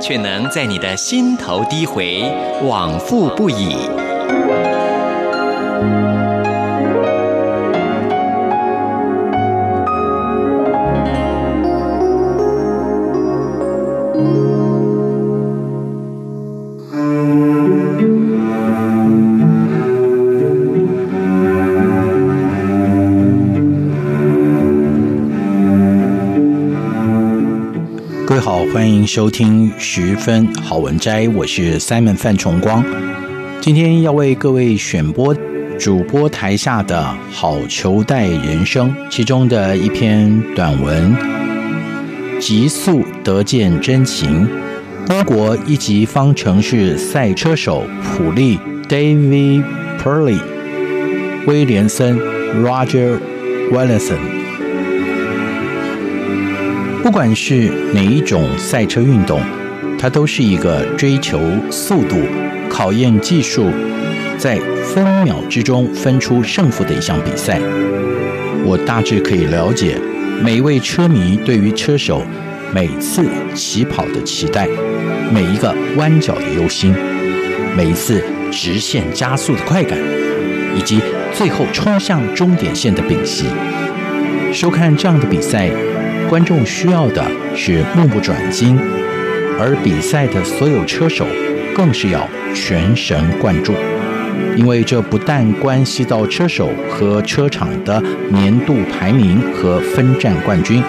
却能在你的心头低回，往复不已。欢迎收听十分好文摘，我是 Simon 范崇光。今天要为各位选播主播台下的好球带人生其中的一篇短文《极速得见真情》。英国一级方程式赛车手普利 David Purley 威廉森 Roger Wellison 不管是哪一种赛车运动，它都是一个追求速度、考验技术，在分秒之中分出胜负的一项比赛。我大致可以了解每一位车迷对于车手每次起跑的期待，每一个弯角的忧心，每一次直线加速的快感，以及最后冲向终点线的屏息。收看这样的比赛。观众需要的是目不转睛，而比赛的所有车手更是要全神贯注，因为这不但关系到车手和车厂的年度排名和分站冠军，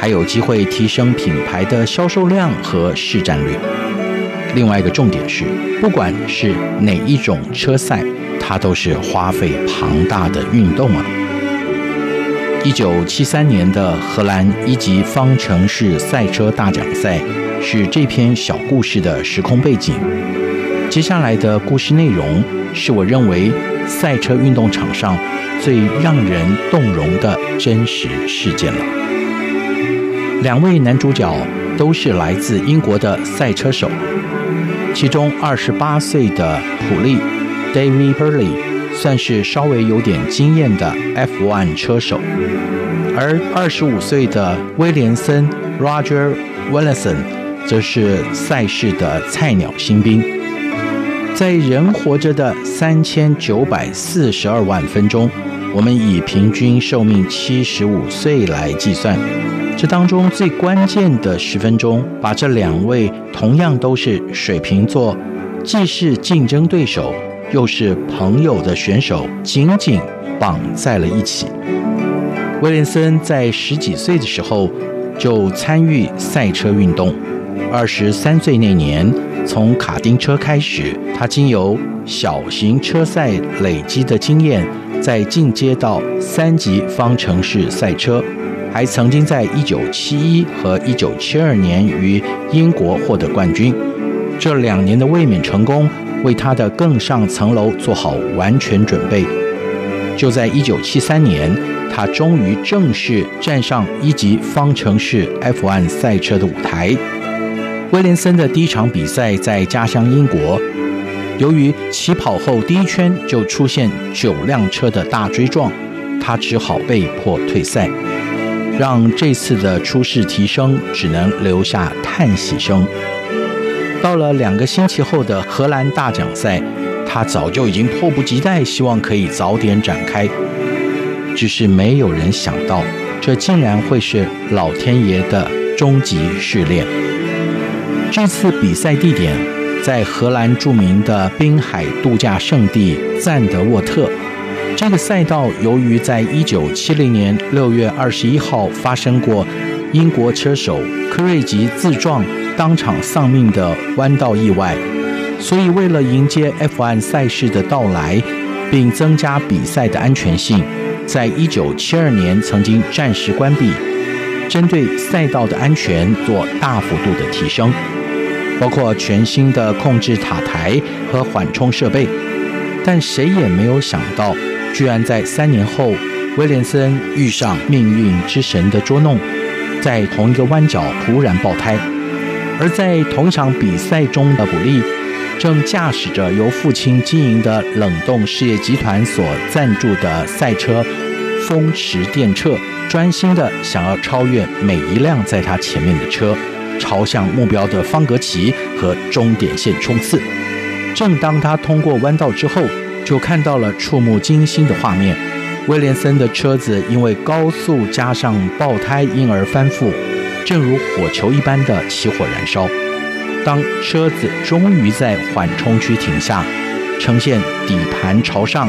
还有机会提升品牌的销售量和市占率。另外一个重点是，不管是哪一种车赛，它都是花费庞大的运动啊。一九七三年的荷兰一级方程式赛车大奖赛是这篇小故事的时空背景。接下来的故事内容是我认为赛车运动场上最让人动容的真实事件了。两位男主角都是来自英国的赛车手，其中二十八岁的普利 David Purley 算是稍微有点经验的 F1 车手，而二十五岁的威廉森 Roger w i l l i s o n 则是赛事的菜鸟新兵。在人活着的三千九百四十二万分钟，我们以平均寿命七十五岁来计算，这当中最关键的十分钟，把这两位同样都是水瓶座，既是竞争对手。又是朋友的选手紧紧绑在了一起。威廉森在十几岁的时候就参与赛车运动，二十三岁那年从卡丁车开始，他经由小型车赛累积的经验，再进阶到三级方程式赛车，还曾经在一九七一和一九七二年于英国获得冠军。这两年的卫冕成功。为他的更上层楼做好完全准备。就在一九七三年，他终于正式站上一级方程式 F1 赛车的舞台。威廉森的第一场比赛在家乡英国，由于起跑后第一圈就出现九辆车的大追撞，他只好被迫退赛，让这次的初试提升只能留下叹息声。到了两个星期后的荷兰大奖赛，他早就已经迫不及待，希望可以早点展开。只是没有人想到，这竟然会是老天爷的终极试炼。这次比赛地点在荷兰著名的滨海度假胜地赞德沃特。这个赛道由于在一九七零年六月二十一号发生过英国车手科瑞吉自撞。当场丧命的弯道意外，所以为了迎接 F1 赛事的到来，并增加比赛的安全性，在一九七二年曾经暂时关闭，针对赛道的安全做大幅度的提升。包括全新的控制塔台和缓冲设备。但谁也没有想到，居然在三年后，威廉森遇上命运之神的捉弄，在同一个弯角突然爆胎。而在同一场比赛中的普利，正驾驶着由父亲经营的冷冻事业集团所赞助的赛车风驰电掣，专心的想要超越每一辆在他前面的车，朝向目标的方格旗和终点线冲刺。正当他通过弯道之后，就看到了触目惊心的画面：威廉森的车子因为高速加上爆胎，因而翻覆，正如火球一般的起火燃烧。当车子终于在缓冲区停下，呈现底盘朝上、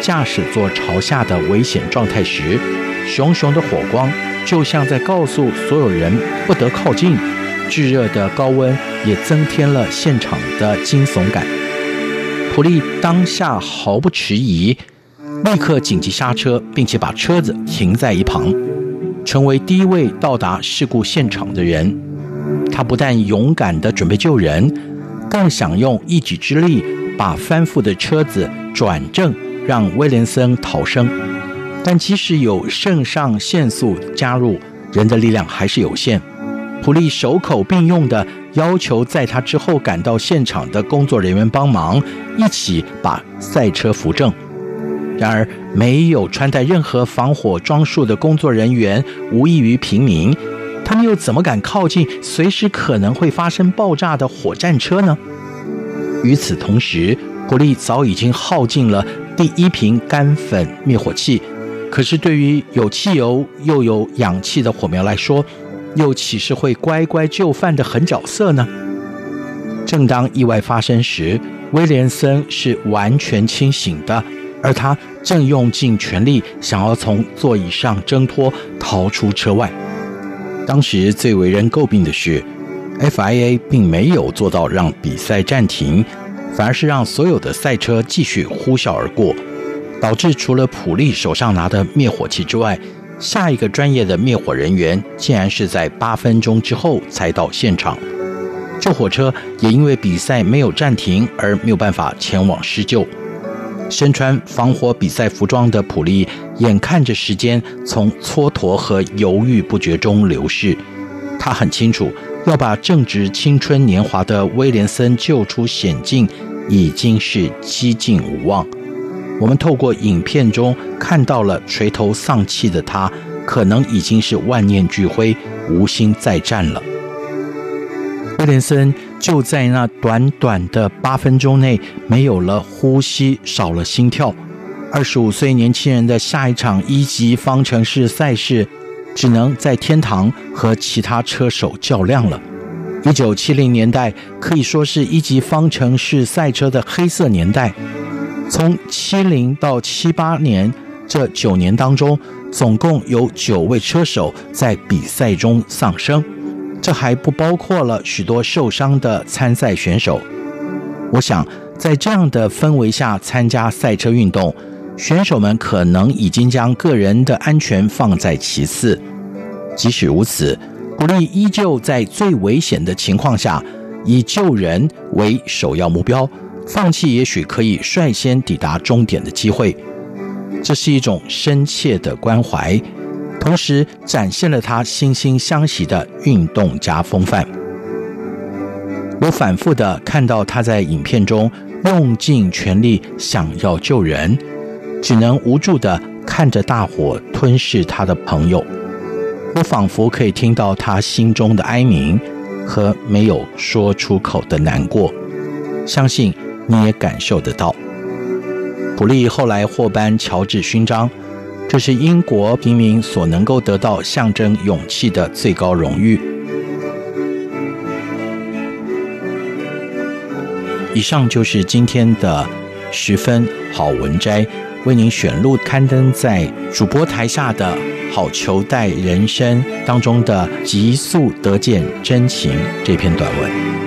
驾驶座朝下的危险状态时，熊熊的火光就像在告诉所有人不得靠近。炙热的高温也增添了现场的惊悚感。普利当下毫不迟疑，立刻紧急刹车，并且把车子停在一旁，成为第一位到达事故现场的人。他不但勇敢地准备救人，更想用一己之力把翻覆的车子转正，让威廉森逃生。但即使有肾上腺素加入，人的力量还是有限。普利手口并用地要求在他之后赶到现场的工作人员帮忙，一起把赛车扶正。然而，没有穿戴任何防火装束的工作人员无异于平民，他们又怎么敢靠近随时可能会发生爆炸的火战车呢？与此同时，普利早已经耗尽了第一瓶干粉灭火器，可是对于有汽油又有氧气的火苗来说，又岂是会乖乖就范的狠角色呢？正当意外发生时，威廉森是完全清醒的，而他正用尽全力想要从座椅上挣脱，逃出车外。当时最为人诟病的是，FIA 并没有做到让比赛暂停，反而是让所有的赛车继续呼啸而过，导致除了普利手上拿的灭火器之外，下一个专业的灭火人员竟然是在八分钟之后才到现场，救火车也因为比赛没有暂停而没有办法前往施救。身穿防火比赛服装的普利眼看着时间从蹉跎和犹豫不决中流逝，他很清楚要把正值青春年华的威廉森救出险境已经是几近无望。我们透过影片中看到了垂头丧气的他，可能已经是万念俱灰，无心再战了。威廉森就在那短短的八分钟内没有了呼吸，少了心跳。二十五岁年轻人的下一场一级方程式赛事，只能在天堂和其他车手较量了。一九七零年代可以说是一级方程式赛车的黑色年代。从七零到七八年这九年当中，总共有九位车手在比赛中丧生，这还不包括了许多受伤的参赛选手。我想，在这样的氛围下参加赛车运动，选手们可能已经将个人的安全放在其次。即使如此，鼓励依旧在最危险的情况下，以救人为首要目标。放弃也许可以率先抵达终点的机会，这是一种深切的关怀，同时展现了他惺惺相惜的运动家风范。我反复的看到他在影片中用尽全力想要救人，只能无助的看着大火吞噬他的朋友。我仿佛可以听到他心中的哀鸣和没有说出口的难过。相信。你也感受得到，普利后来获颁乔治勋章，这是英国平民所能够得到象征勇气的最高荣誉。以上就是今天的十分好文摘，为您选录刊登在主播台下的好球带人生当中的极速得见真情这篇短文。